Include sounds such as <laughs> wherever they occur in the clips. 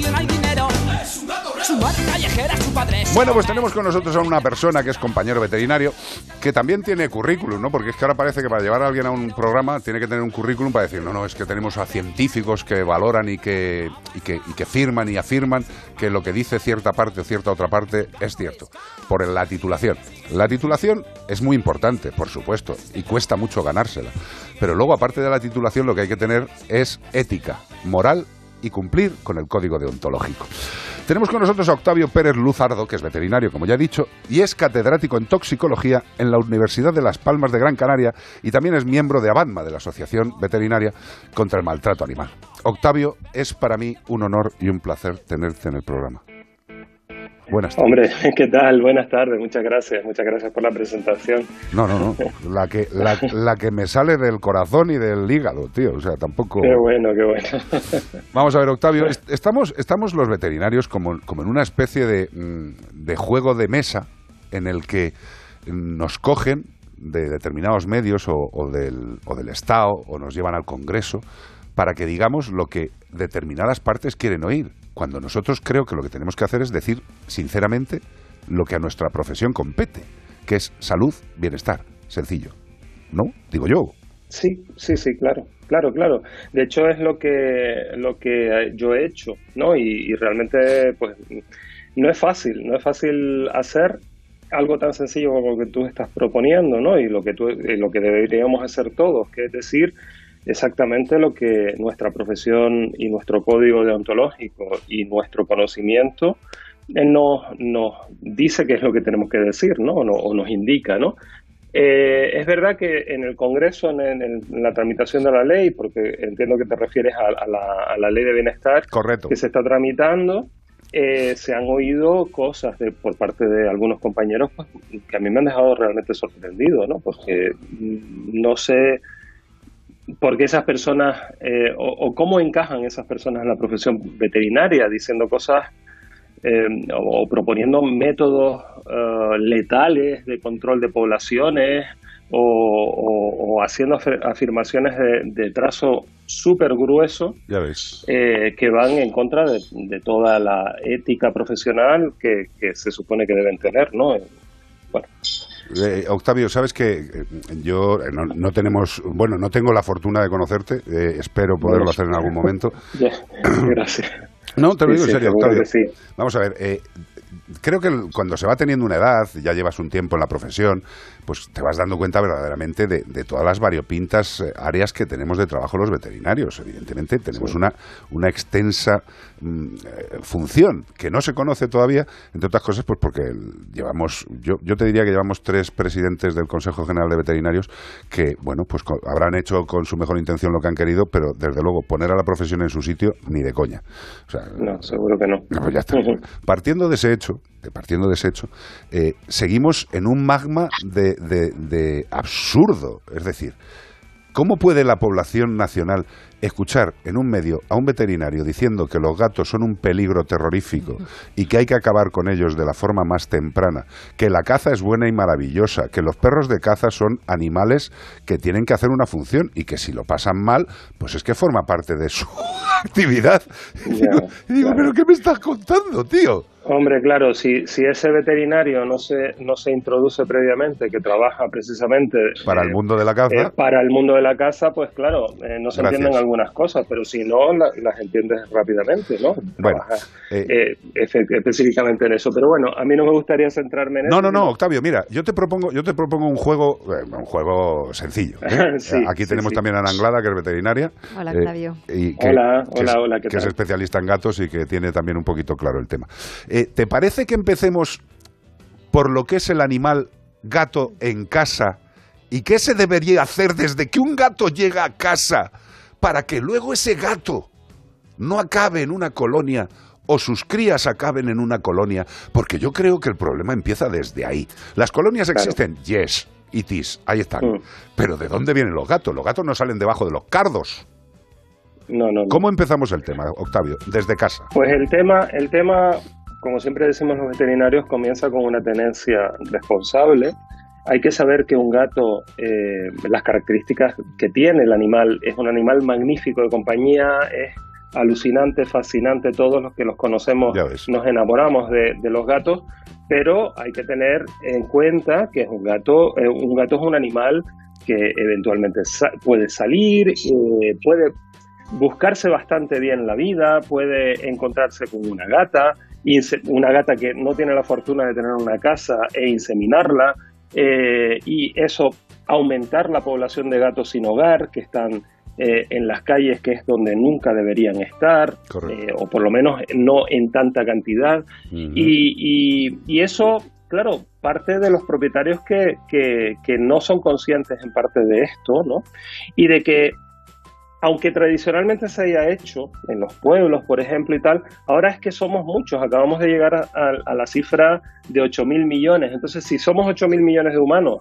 tío, no hay dinero. Su madre callejera, su padre es Bueno, pues tenemos con nosotros a una persona que es compañero veterinario, que también tiene currículum, ¿no? Porque es que ahora parece que para llevar a alguien a un programa tiene que tener un currículum para decir, no, no, es que tenemos a científicos que valoran y que, y que, y que firman y afirman que lo que dice cierta parte o cierta otra parte es cierto. Por la titulación. La titulación es muy importante, por supuesto, y cuesta mucho ganársela. Pero luego, aparte de la titulación, lo que hay que tener es ética, moral y cumplir con el código deontológico. Tenemos con nosotros a Octavio Pérez Luzardo, que es veterinario, como ya he dicho, y es catedrático en toxicología en la Universidad de Las Palmas de Gran Canaria y también es miembro de ABANMA, de la Asociación Veterinaria contra el Maltrato Animal. Octavio, es para mí un honor y un placer tenerte en el programa. Buenas tardes. Hombre, <laughs> ¿qué tal? Buenas tardes, muchas gracias, muchas gracias por la presentación. No, no, no. La que, la, la que me sale del corazón y del hígado, tío. O sea, tampoco. Qué bueno, qué bueno. <laughs> Vamos a ver, Octavio. est- Estamos, estamos los veterinarios como, como en una especie de, mm, de juego de mesa en el que nos cogen de determinados medios o, o del, o del Estado o nos llevan al Congreso para que digamos lo que determinadas partes quieren oír. Cuando nosotros creo que lo que tenemos que hacer es decir sinceramente lo que a nuestra profesión compete, que es salud, bienestar. Sencillo. ¿No? Digo yo. Sí, sí, sí, claro, claro, claro. De hecho es lo que lo que yo he hecho, ¿no? Y, y realmente, pues, no es fácil, no es fácil hacer algo tan sencillo como lo que tú estás proponiendo, ¿no? Y lo que tú, lo que deberíamos hacer todos, que es decir exactamente lo que nuestra profesión y nuestro código deontológico y nuestro conocimiento nos, nos dice que es lo que tenemos que decir, ¿no? O, no- o nos indica, ¿no? Eh, es verdad que en el Congreso, en, en- en la tramitación de la ley, porque entiendo que te refieres a, a la, a la ley de bienestar Correcto. que se está tramitando, eh, se han oído cosas de- por parte de algunos compañeros pues, que a mí me han dejado realmente sorprendido, ¿no? Porque no sé por qué esas personas eh, o, o cómo encajan esas personas en la profesión veterinaria diciendo cosas eh, o, o proponiendo métodos eh, letales de control de poblaciones o, o- haciendo afir- afirmaciones de, de trazo súper grueso Ya ves. eh, que van en contra de, de toda la ética profesional que, que se supone que deben tener, ¿no? Bueno, Eh, Octavio, sabes que eh, yo eh, no, no tenemos, bueno, no tengo la fortuna de conocerte, eh, espero poderlo hacer en algún momento. <laughs> gracias. No, te lo Sí, digo en serio, Octavio. sí. Vamos a ver, eh, creo que cuando se va teniendo una edad, ya llevas un tiempo en la profesión, pues te vas dando cuenta verdaderamente de, de todas las variopintas eh, áreas que tenemos de trabajo los veterinarios. Evidentemente tenemos Sí. una, una extensa mm, eh, función que no se conoce todavía, entre otras cosas, pues porque llevamos, yo, yo te diría que llevamos tres presidentes del Consejo General de Veterinarios que, bueno, pues co- habrán hecho con su mejor intención lo que han querido, pero desde luego poner a la profesión en su sitio ni de coña. O sea, No, seguro que no. no, pues ya está. <laughs> Partiendo de ese hecho, partiendo de ese hecho, eh, seguimos en un magma de- de absurdo. Es decir, ¿cómo puede la población nacional escuchar en un medio a un veterinario diciendo que los gatos son un peligro terrorífico y que hay que acabar con ellos de la forma más temprana, que la caza es buena y maravillosa, que los perros de caza son animales que tienen que hacer una función y que si lo pasan mal, pues es que forma parte de su <laughs> actividad? Y digo, y digo, claro. ¿pero qué me estás contando, tío? Hombre, claro, si, si ese veterinario no se, no se introduce previamente, que trabaja precisamente Para el eh, mundo de la eh, caza, para el mundo de la casa, pues claro, eh, no se Gracias. entienden algunas cosas, pero si no, la- las entiendes rápidamente, ¿no? Bueno, eh, eh, específicamente en eso. Pero bueno, a mí no me gustaría centrarme en No, eso. no, no, sino- Octavio, mira, yo te propongo, yo te propongo un juego, eh, un juego sencillo. ¿eh? <laughs> Sí, Aquí sí, tenemos sí. también a Ana Anglada, que es veterinaria. Hola, eh, Octavio. y que, Hola, que es, hola, hola, ¿qué que es especialista en gatos y que tiene también un poquito claro el tema. Eh, ¿Te parece que empecemos por lo que es el animal gato en casa y qué se debería hacer desde que un gato llega a casa para que luego ese gato no acabe en una colonia o sus crías acaben en una colonia, porque yo creo que el problema empieza desde ahí. Las colonias Claro. existen, yes, it is, ahí están. Mm. Pero ¿de dónde vienen los gatos? Los gatos no salen debajo de los cardos. No, no, no. ¿Cómo empezamos el tema, Octavio? Desde casa. Pues el tema, el tema, como siempre decimos los veterinarios, comienza con una tenencia responsable. Hay que saber que un gato, eh, las características que tiene el animal, es un animal magnífico de compañía, es alucinante, fascinante, todos los que los conocemos nos enamoramos de, los gatos, pero hay que tener en cuenta que es un gato, eh, un gato es un animal que eventualmente puede salir, eh, puede buscarse bastante bien la vida, puede encontrarse con una gata, una gata que no tiene la fortuna de tener una casa e inseminarla, eh, y eso aumentar la población de gatos sin hogar que están eh, en las calles, que es donde nunca deberían estar, eh, o por lo menos no en tanta cantidad. y, y, eso, claro, parte de los propietarios que, que, que no son conscientes en parte de esto, ¿no? Y de que aunque tradicionalmente se haya hecho en los pueblos, por ejemplo, y tal, ahora es que somos muchos, acabamos de llegar a, la cifra de 8 mil millones. Entonces, si somos 8 mil millones de humanos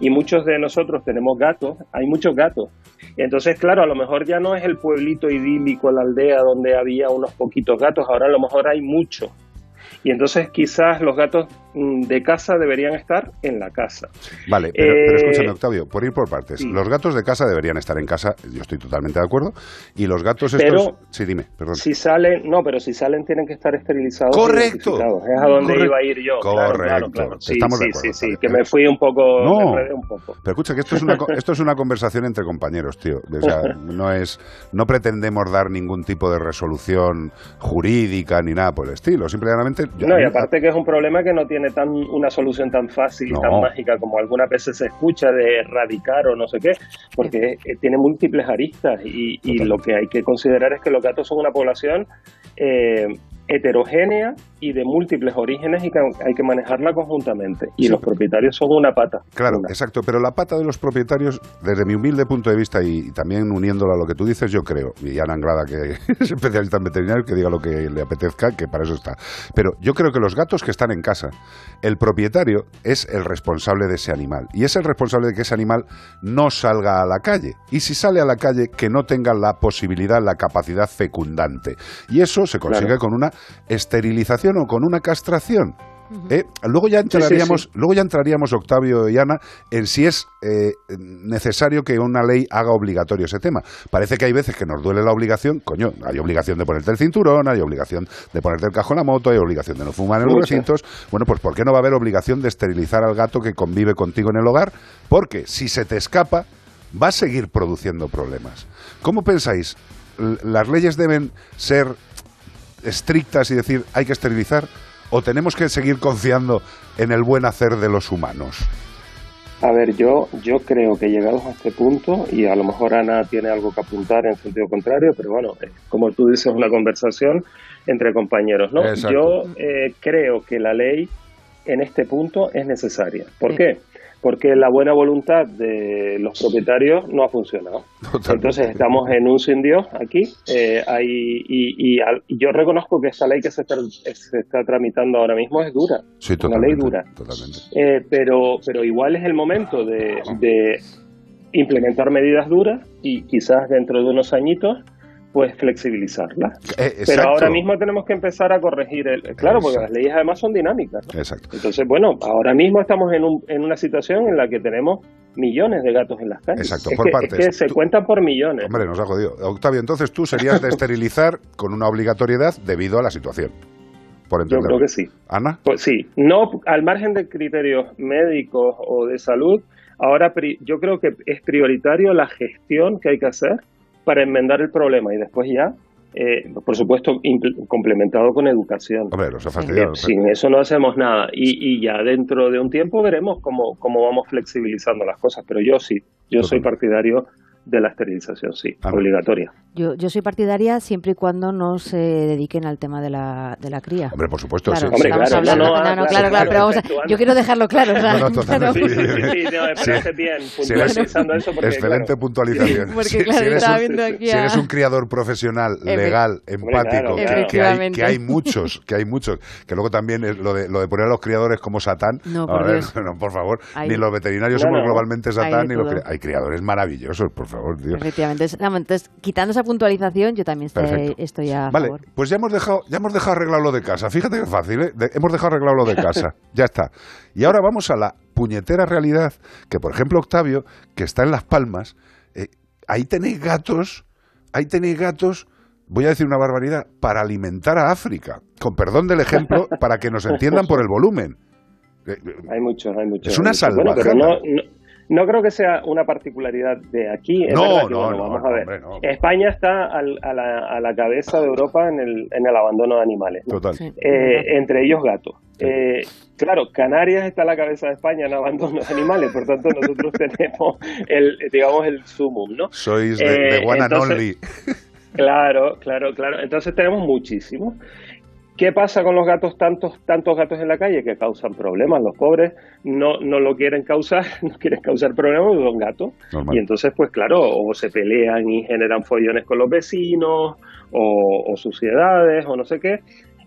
y muchos de nosotros tenemos gatos, hay muchos gatos. Entonces, claro, a lo mejor ya no es el pueblito idílico, la aldea donde había unos poquitos gatos, ahora a lo mejor hay muchos. Y entonces quizás los gatos mm, de casa deberían estar en la casa. Vale, pero, eh, escúchame, Octavio, por ir por partes. Los gatos de casa deberían estar en casa, yo estoy totalmente de acuerdo. Y los gatos estos... sí, dime, perdón. Si salen, no, pero si salen tienen que estar esterilizados. Correcto. Es a donde iba a ir yo. Correcto. Claro, Sí, Estamos de acuerdo. Sí, sí, que me fui un poco... No, un poco. pero escucha que esto es, una, esto es una conversación entre compañeros, tío. O sea, <laughs> no es... No pretendemos dar ningún tipo de resolución jurídica ni nada por el estilo. Simplemente no, y aparte que es un problema que no tiene tan una solución tan fácil y tan mágica como algunas veces se escucha de erradicar o no sé qué, porque eh, tiene múltiples aristas y, y, lo que hay que considerar es que los gatos son una población eh, heterogénea y de múltiples orígenes y que hay que manejarla conjuntamente. Y los propietarios son una pata. Claro, exacto. Pero la pata de los propietarios, desde mi humilde punto de vista y, también uniéndolo a lo que tú dices, yo creo, y Ana Angrada, que <laughs> es especialista en veterinario, que diga lo que le apetezca, que para eso está. Pero yo creo que los gatos que están en casa, el propietario es el responsable de ese animal. Y es el responsable de que ese animal no salga a la calle. Y si sale a la calle, que no tenga la posibilidad, la capacidad fecundante. Y eso se consigue con una esterilización o con una castración. ¿Eh? Luego ya entraríamos, luego ya entraríamos Octavio y Ana en si es eh, necesario que una ley haga obligatorio ese tema. Parece que hay veces que nos duele la obligación, coño, hay obligación de ponerte el cinturón, hay obligación de ponerte el cajón a la moto, hay obligación de no fumar en los recintos. Bueno, pues ¿por qué no va a haber obligación de esterilizar al gato que convive contigo en el hogar? Porque si se te escapa, va a seguir produciendo problemas. ¿Cómo pensáis? ¿Las leyes deben ser estrictas y decir hay que esterilizar o tenemos que seguir confiando en el buen hacer de los humanos? A ver, yo, yo creo que llegados a este punto, y a lo mejor Ana tiene algo que apuntar en sentido contrario, pero bueno, como tú dices, una conversación entre compañeros, ¿no? Yo eh, creo que la ley en este punto es necesaria. ¿Por qué? Porque la buena voluntad de los propietarios no ha funcionado. Entonces estamos en un sin Dios aquí eh, y, yo reconozco que esta ley que se está, tramitando ahora mismo es dura, sí, una ley dura. Eh, pero, pero igual es el momento de, de implementar medidas duras y quizás dentro de unos añitos pues flexibilizarla. Eh, Pero ahora mismo tenemos que empezar a corregir el... Claro, porque las leyes además son dinámicas. Exacto. Entonces, bueno, ahora mismo estamos en, un, en una situación en la que tenemos millones de gatos en las calles. Exacto, es por que, partes. Es que se cuentan por millones. Hombre, nos ha jodido. Octavio, entonces tú serías de esterilizar <laughs> con una obligatoriedad debido a la situación. Por Yo creo que sí. ¿Ana? Pues sí. No, al margen de criterios médicos o de salud, ahora yo creo que es prioritario la gestión que hay que hacer para enmendar el problema y después ya, eh, por supuesto, complementado con educación. Sin eso no hacemos nada. Y, y, ya dentro de un tiempo veremos cómo, cómo vamos flexibilizando las cosas, pero yo sí, yo soy partidario de la esterilización, sí, ah, obligatoria. Yo, yo soy partidaria siempre y cuando no se dediquen al tema de la, de la cría. Hombre, por supuesto. Claro, sí. claro, no, claro, claro, pero vamos a, yo quiero dejarlo claro. no, no, sí, sí, sí, parece bien puntualizando eso. Porque, excelente puntualización. Porque, claro, si, eres un, si, eres un, criador profesional, legal, empático, que, hay, que hay muchos, que hay muchos, que luego también lo de, lo de poner a los criadores como Satán, no, por, ver, <laughs> no, por favor, ni los veterinarios somos globalmente Satán, ni los hay criadores maravillosos, por favor, Dios. Efectivamente. Entonces, quitando esa puntualización, yo también estoy, estoy a vale, pues ya hemos dejado, ya hemos dejado arreglado lo de casa. Fíjate que fácil, ¿eh? hemos dejado arreglado lo de casa. <laughs> ya está. Y ahora vamos a la puñetera realidad que, por ejemplo, Octavio, que está en Las Palmas, eh, ahí tenéis gatos, ahí tenéis gatos voy a decir una barbaridad, para alimentar a África. Con perdón del ejemplo, <laughs> para que nos entiendan por el volumen. Hay muchos, hay muchos. Es una salvajada. pero no, no, creo que sea una particularidad de aquí. no, no, no, vamos a ver. España está a, la, a, la, cabeza de Europa en el, en el abandono de animales. Total. Eh, entre ellos gatos. Eh, claro, Canarias está a la cabeza de España en abandono de animales, por tanto nosotros <laughs> tenemos el, digamos, el sumum, ¿no? Sois de, de Eh, one and only. Claro, claro, claro. Entonces tenemos muchísimos. ¿Qué pasa con los gatos, tantos, tantos gatos en la calle que causan problemas? Los pobres no, no lo quieren causar, <laughs> no quieren causar problemas, porque son gatos. Normal. Y entonces, pues claro, o se pelean y generan follones con los vecinos, o, o suciedades, o no sé qué.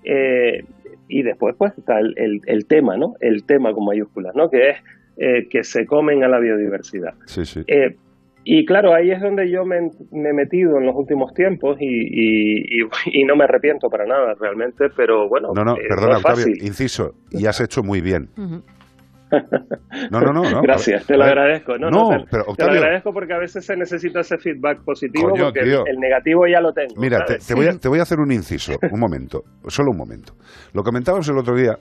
Eh, y después, pues, está el, el- el tema, ¿no? El tema con mayúsculas, ¿no? Que es eh, que se comen a la biodiversidad. Sí, sí. Eh, y claro, ahí es donde yo me, me he metido en los últimos tiempos y, y- y- y no me arrepiento para nada realmente, pero bueno, No, no, eh, perdona, es Octavio, fácil. inciso, y has hecho muy bien. No, no, no. no Gracias, te lo agradezco. No, No, no, te, pero te lo Octavio, agradezco porque a veces se necesita ese feedback positivo Coño, porque tío. el negativo ya lo tengo. Mira, te, te voy a, te voy a hacer un inciso, un momento, solo un momento. Lo comentábamos el otro día.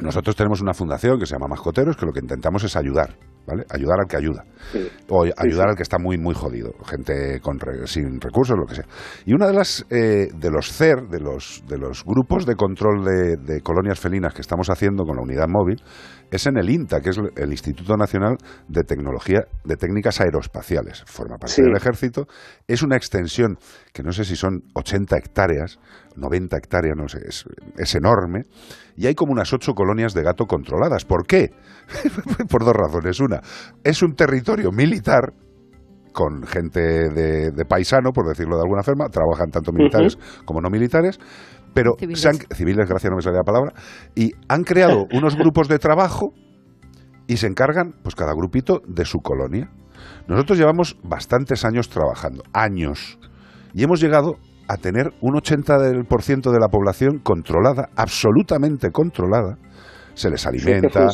Nosotros tenemos una fundación que se llama Mascoteros, que lo que intentamos es ayudar, ¿vale? Ayudar al que ayuda. Sí. O ayudar sí. al que está muy, muy jodido. Gente con re- sin recursos, lo que sea. Y una de las eh, de los CER, de los, de los grupos de control de, de colonias felinas que estamos haciendo con la unidad móvil, es en el INTA, que es el Instituto Nacional de Tecnología de Técnicas Aeroespaciales. Forma parte Sí. del ejército. Es una extensión que no sé si son 80 hectáreas, 90 hectáreas, no sé, es, es enorme. Y hay como unas ocho colonias de gato controladas. ¿Por qué? <laughs> Por dos razones. Una, es un territorio militar con gente de, de paisano, por decirlo de alguna forma, trabajan tanto militares como no militares, pero Civiles. han- civiles, gracias, no me salía la palabra, y han creado <laughs> unos grupos de trabajo y se encargan, pues cada grupito, de su colonia. Nosotros llevamos bastantes años trabajando, años, y hemos llegado a tener un 80% del por ciento de la población controlada, absolutamente controlada. Se les Sí, que alimenta,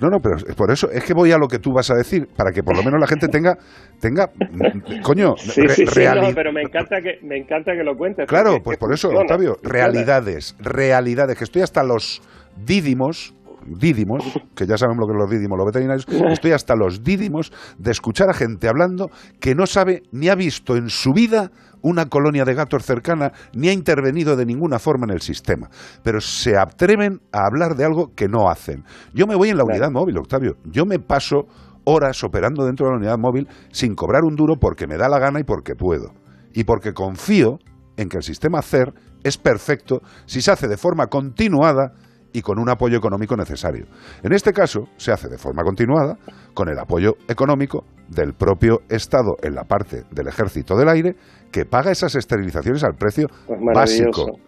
no, no, pero por eso es que voy a lo que tú vas a decir, para que por lo menos la gente tenga, tenga, <laughs> coño, Sí, re- sí, no, pero me encanta que me encanta que lo cuentes. Claro, pues por eso, Octavio, realidades, realidades, que estoy hasta los dídimos, dídimos, que ya sabemos lo que son los dídimos, los veterinarios, estoy hasta los dídimos de escuchar a gente hablando que no sabe ni ha visto en su vida una colonia de gatos cercana, ni ha intervenido de ninguna forma en el sistema, pero se atreven a hablar de algo que no hacen. Yo me voy en la unidad móvil, Octavio, yo me paso horas operando dentro de la unidad móvil sin cobrar un duro porque me da la gana y porque puedo. Y porque confío en que el sistema CER es perfecto si se hace de forma continuada y con un apoyo económico necesario. En este caso, se hace de forma continuada con el apoyo económico del propio Estado en la parte del Ejército del Aire que paga esas esterilizaciones al precio Pues básico.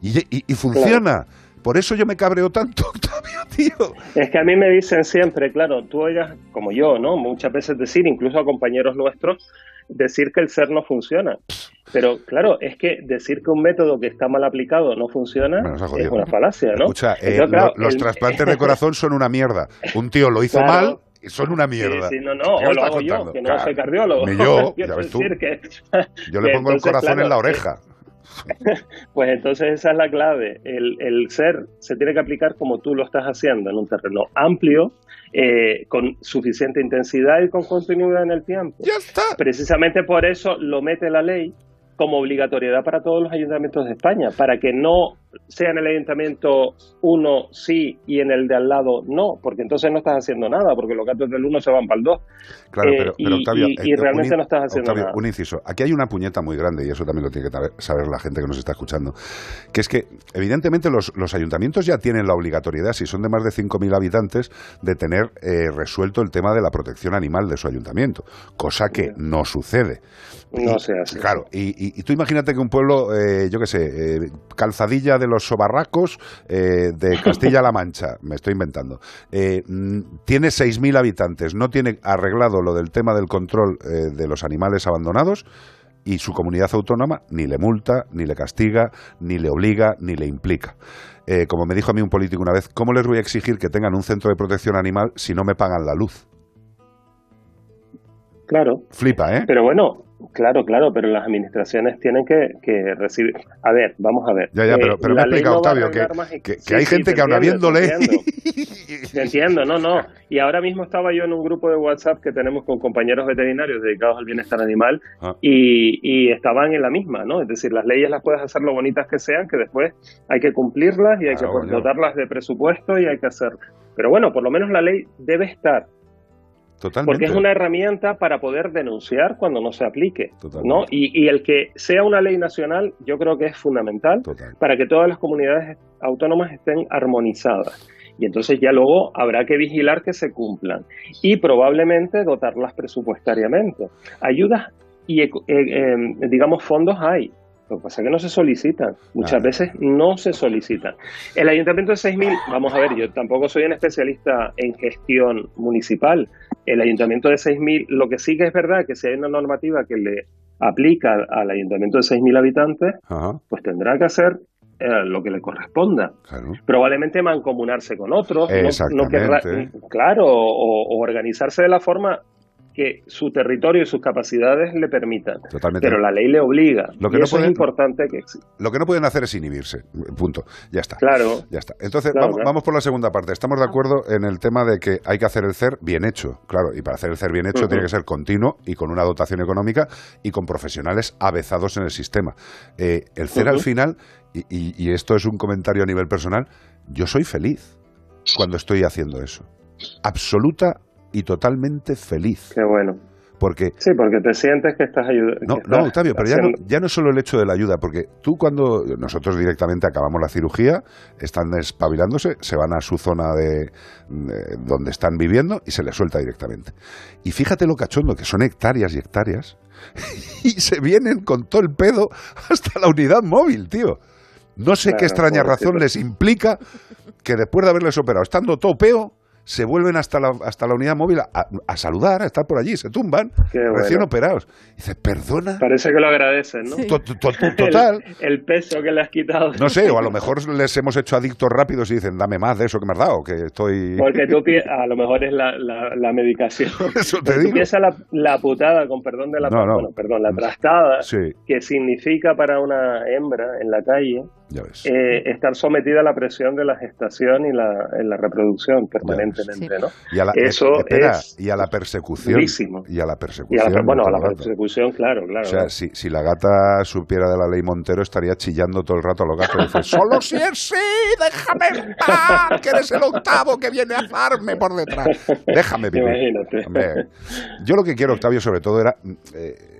Y, y- y funciona. Por eso yo me cabreo tanto, <laughs> Octavio, tío. Es que a mí me dicen siempre, claro, tú oigas, como yo, ¿no? Muchas veces decir, incluso a compañeros nuestros, decir que el ser no funciona. Pero claro, es que decir que un método que está mal aplicado no funciona es una falacia, ¿no? Escucha, eh, Entonces, claro, lo- los el- trasplantes de corazón son una mierda. Un tío lo hizo Claro. mal y son una Sí, mierda. sí, no, no, ¿Qué me o lo hago yo, contando? que no Claro. soy cardiólogo. Ni yo, <laughs> ya ves tú. que- Yo le pongo el entonces, corazón en claro, la eh, oreja. <laughs> Pues entonces esa es la clave. El, el ser se tiene que aplicar como tú lo estás haciendo, en un terreno amplio, eh, con suficiente intensidad y con continuidad en el tiempo. Ya está. Precisamente por eso lo mete la ley como obligatoriedad para todos los ayuntamientos de España, para que no sea en el ayuntamiento uno sí y en el de al lado no, porque entonces no estás haciendo nada, porque los gatos del uno se van para el dos. Claro, Eh, pero, Octavio, y- y eh, realmente in- no estás haciendo Octavio, nada. un inciso. Aquí hay una puñeta muy grande y eso también lo tiene que saber la gente que nos está escuchando. Que es que, evidentemente, los, los ayuntamientos ya tienen la obligatoriedad, si son de más de 5.000 habitantes, de tener eh, resuelto el tema de la protección animal de su ayuntamiento, cosa que no sucede. No se hace. Claro, y, y- y tú imagínate que un pueblo, eh, yo qué sé, eh, Calzadilla de los Sobarracos, eh, de Castilla-La Mancha, me estoy inventando, eh, tiene 6.000 habitantes, no tiene arreglado lo del tema del control eh, de los animales abandonados y su comunidad autónoma ni le multa, ni le castiga, ni le obliga, ni le implica. Eh, como me dijo a mí un político una vez, ¿cómo les voy a exigir que tengan un centro de protección animal si no me pagan la luz? Claro. Flipa, ¿eh? Pero bueno, Claro, claro, pero las administraciones tienen que, que recibir. A ver, vamos a ver. Ya, ya, pero, Eh, pero me explicado, no Octavio, que, que, que Sí, hay sí, gente te que te habiéndole... entiendo. <laughs> Te entiendo, no, no. Y ahora mismo estaba yo en un grupo de WhatsApp que tenemos con compañeros veterinarios dedicados al bienestar animal Ah. y, y estaban en la misma, ¿no? Es decir, las leyes las puedes hacer lo bonitas que sean, que después hay que cumplirlas y hay Claro, que dotarlas de presupuesto y hay que hacer. Pero bueno, por lo menos la ley debe estar, Totalmente. porque es una herramienta para poder denunciar cuando no se aplique, Totalmente. ¿no? Y, y el que sea una ley nacional, yo creo que es fundamental Total. para que todas las comunidades autónomas estén armonizadas. Y entonces ya luego habrá que vigilar que se cumplan y probablemente dotarlas presupuestariamente. Ayudas y, eh, eh, digamos, fondos hay. Lo que pasa es que no se solicitan. Muchas veces no se solicitan. El ayuntamiento de 6.000, vamos a ver, yo tampoco soy un especialista en gestión municipal. El ayuntamiento de 6.000, lo que sí que es verdad que si hay una normativa que le aplica al ayuntamiento de 6.000 habitantes, Ajá, pues tendrá que hacer eh, lo que le corresponda. claro. Probablemente mancomunarse con otros, no- no, querrá- claro, o, o organizarse de la forma que su territorio y sus capacidades le permitan. Totalmente. Pero la ley le obliga. Lo que y no eso pueden- es importante que exista. Lo que no pueden hacer es inhibirse. Punto. Ya está. Claro, Ya está. Entonces, Claro, vamos, claro. vamos por la segunda parte. Estamos de acuerdo en el tema de que hay que hacer el CER bien hecho. Claro, y para hacer el CER bien hecho tiene que ser continuo y con una dotación económica y con profesionales avezados en el sistema. Eh, el CER al final, y, y- y esto es un comentario a nivel personal, yo soy feliz cuando estoy haciendo eso. Absoluta y totalmente feliz. qué bueno. Porque Sí, porque te sientes que estás ayudando. no, no, Octavio, pero ya no, ya no solo el hecho de la ayuda, porque tú cuando nosotros directamente acabamos la cirugía, están espabilándose, se van a su zona de, de donde están viviendo y se les suelta directamente. Y fíjate lo cachondo, que son hectáreas y hectáreas, <laughs> y se vienen con todo el pedo hasta la unidad móvil, tío. No sé qué extraña razón les implica que después de haberles operado, estando todo peo, se vuelven hasta la, hasta la unidad móvil a, a saludar, a estar por allí, se tumban, recién operados. Dice, perdona. Parece que lo agradecen, ¿no? To- to- to- <laughs> Total. El, el peso que le has quitado. No sé, o a lo mejor les hemos hecho adictos rápidos y dicen, dame más de eso que me has dado, que estoy... Porque tú <laughs> a lo mejor es la, la, la medicación. <laughs> Eso te Tú digo. piensas la, la putada, con perdón de la No, no. bueno, perdón, la trastada Sí, que significa para una hembra en la calle. Eh, estar sometida a la presión de la gestación y la, en la reproducción permanentemente, ¿no? Y a la, eso eh, espera, es y a la persecución. durísimo. Y a la Y persecución. a la, bueno, a la persecución, claro, claro. O sea, si, si la gata supiera de la ley Montero, estaría chillando todo el rato a los gatos. Dice, solo si es sí, déjame paz, que eres el octavo que viene a azarme por detrás. Déjame vivir. Imagínate. Hombre, yo lo que quiero, Octavio, sobre todo era eh,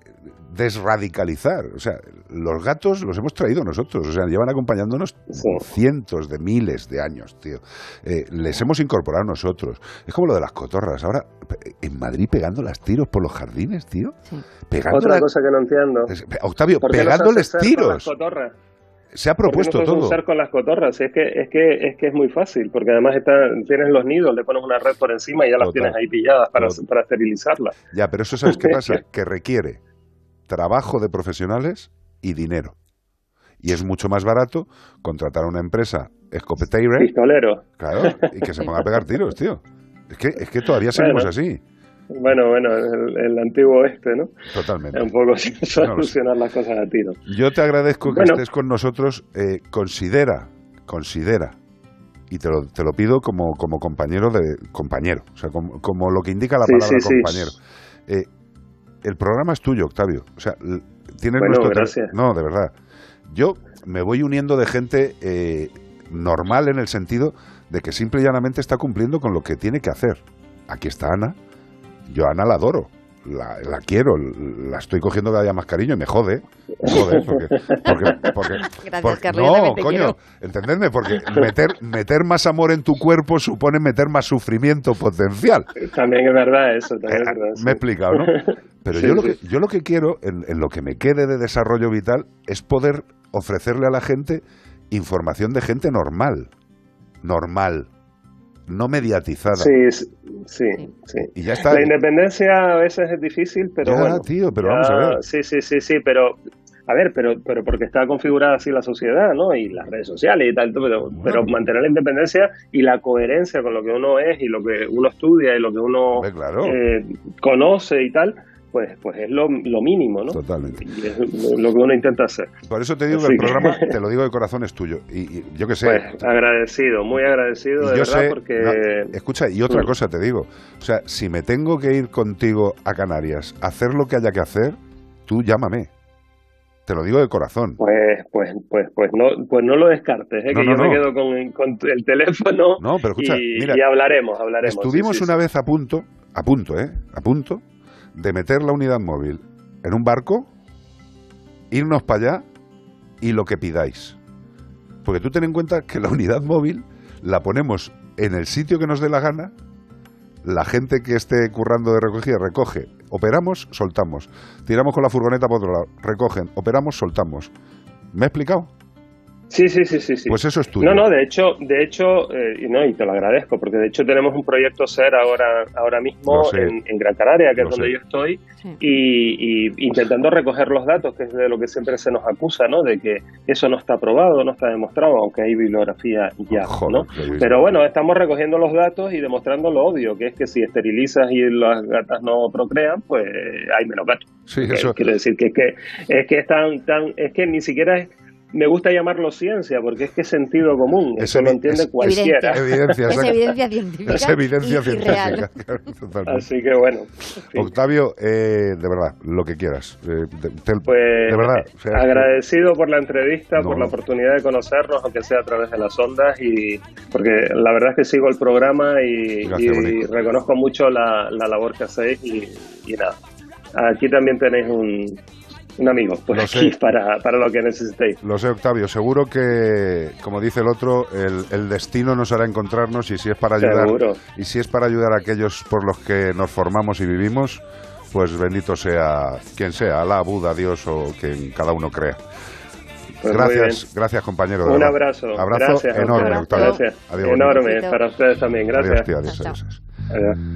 desradicalizar. O sea, los gatos los hemos traído nosotros. O sea, llevan acompañándonos Sí. cientos de miles de años, tío. Eh, les hemos incorporado nosotros. Es como lo de las cotorras. Ahora, en Madrid pegando las tiros por los jardines, tío. Sí. Pegando Otra la- cosa que no entiendo. Octavio, ¿Por qué no se pegándoles con las tiros. cotorras? Se ha ¿Por qué propuesto no todo. usar con las cotorras? Es que, es que es que es muy fácil, porque además está, tienes los nidos, le pones una red por encima y ya las Total. tienes ahí pilladas para, Total. para esterilizarlas. Ya, pero eso sabes qué <laughs> pasa, que requiere trabajo de profesionales y dinero. Y es mucho más barato contratar a una empresa escopeteira, Pistolero. claro, y que se ponga a pegar tiros, tío. Es que, es que todavía seguimos Bueno. así, Bueno, bueno, el, el antiguo oeste, ¿no? totalmente. Un poco solucionar las cosas a tiro. Yo te agradezco que Bueno. estés con nosotros. eh, considera, considera, y te lo, te lo pido como, como compañero de compañero, o sea, como, como lo que indica la palabra sí, sí. compañero. Eh, el programa es tuyo, Octavio. O sea, tienes Bueno, nuestro gracias. No, de verdad. Yo me voy uniendo de gente eh, normal en el sentido de que simple y llanamente está cumpliendo con lo que tiene que hacer. Aquí está Ana. Yo a Ana la adoro. La, la quiero, la estoy cogiendo cada día más cariño y me jode. Me jode porque, porque, porque- <laughs> Gracias, porque- Carlos, no, coño, quiero. porque meter, meter más amor en tu cuerpo supone meter más sufrimiento potencial. También es verdad eso, también es verdad. Me he sí. explicado, ¿no? <laughs> Pero Sí, yo, lo que, yo lo que quiero, en, en lo que me quede de desarrollo vital, es poder ofrecerle a la gente información de gente normal. Normal. No mediatizada. Sí, sí, sí. Y ya está. La independencia a veces es difícil, pero Ya, bueno. tío, pero ya- vamos a ver. Sí, sí, sí, sí, pero a ver, pero pero porque está configurada así la sociedad, ¿no? Y las redes sociales y tal, pero, pero mantener la independencia y la coherencia con lo que uno es y lo que uno estudia y lo que uno claro. eh, conoce y tal, pues, pues es lo, lo mínimo, ¿no? Totalmente. Y es lo que uno intenta hacer. Por eso te digo que el que- programa, <laughs> te lo digo de corazón, es tuyo. Y, y yo que sé. Pues agradecido, muy agradecido, y de yo verdad, sé. porque... no, escucha, y otra cosa te digo. O sea, si me tengo que ir contigo a Canarias, a hacer lo que haya que hacer, tú llámame. Te lo digo de corazón. Pues, pues, pues, pues no, pues no lo descartes, ¿eh? No, que no, yo no. me quedo con, con el teléfono No, pero escucha, y, mira, y hablaremos, hablaremos. Estuvimos sí, sí, una sí. vez a punto, a punto, ¿eh? A punto de meter la unidad móvil en un barco, irnos para allá y lo que pidáis. Porque tú ten en cuenta que la unidad móvil la ponemos en el sitio que nos dé la gana, la gente que esté currando de recogida recoge, operamos, soltamos, tiramos con la furgoneta para otro lado, recogen, operamos, soltamos. ¿Me he explicado? Sí, sí, sí, sí, sí. Pues eso es tuyo. No, no, de hecho, de hecho, eh, y no, y te lo agradezco, porque de hecho tenemos un proyecto SER ahora, ahora mismo sé. en, en Gran Canaria, que Lo es donde sé. yo estoy, Sí. y, y intentando recoger los datos, que es de lo que siempre se nos acusa, ¿no? De que eso no está probado, no está demostrado, aunque hay bibliografía ya, Joder, ¿no? Pero bueno, estamos recogiendo los datos y demostrando lo obvio, que es que si esterilizas y las gatas no procrean, pues hay menos gatos. Sí, eso. Quiero decir que es que es que es tan tan es que ni siquiera es me gusta llamarlo ciencia porque es que es sentido común, Es eso lo entiende es- cualquiera. Evidencia, Es evidencia científica. Es evidencia y- científica. real. claro, <laughs> totalmente. Así que bueno. Octavio, eh, de verdad, lo que quieras. eh, te- pues de verdad. o sea, agradecido por la entrevista, No, por la oportunidad de conocernos, aunque sea a través de las ondas y porque la verdad es que sigo el programa y, Gracias, y Bonico. reconozco mucho la, la labor que hacéis y, y nada. Aquí también tenéis un, un amigo por Lo aquí para, para lo que necesitéis. Lo sé, Octavio. Seguro que, como dice el otro, el, el destino nos hará encontrarnos y si es para ayudar Seguro. y si es para ayudar a aquellos por los que nos formamos y vivimos, pues bendito sea quien sea, Alá, Buda, Dios o quien cada uno crea. Pues gracias, gracias compañero. Un abrazo. Abrazo Gracias, enorme. Octavio. Gracias. Adiós. Enorme para ustedes también. Gracias. Adiós, adiós, adiós, adiós. Adiós.